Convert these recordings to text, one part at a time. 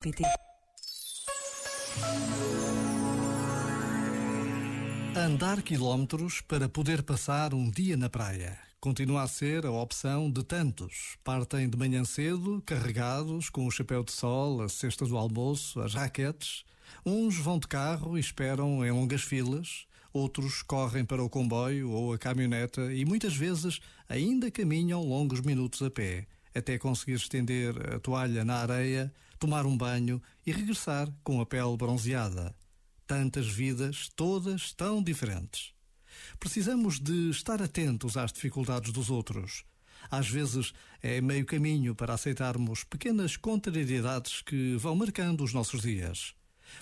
PT. Andar quilómetros para poder passar um dia na praia. Continua a ser a opção de tantos. Partem de manhã cedo, carregados, com o chapéu de sol, a cesta do almoço, as raquetes. Uns vão de carro e esperam em longas filas. Outros correm para o comboio ou a caminhoneta e muitas vezes ainda caminham longos minutos a pé, até conseguir estender a toalha na areia, tomar um banho e regressar com a pele bronzeada tantas vidas, todas tão diferentes. Precisamos de estar atentos às dificuldades dos outros. Às vezes é meio caminho para aceitarmos pequenas contrariedades que vão marcando os nossos dias.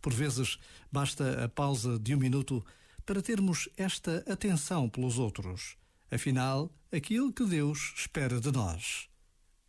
Por vezes basta a pausa de um minuto para termos esta atenção pelos outros. Afinal, aquilo que Deus espera de nós.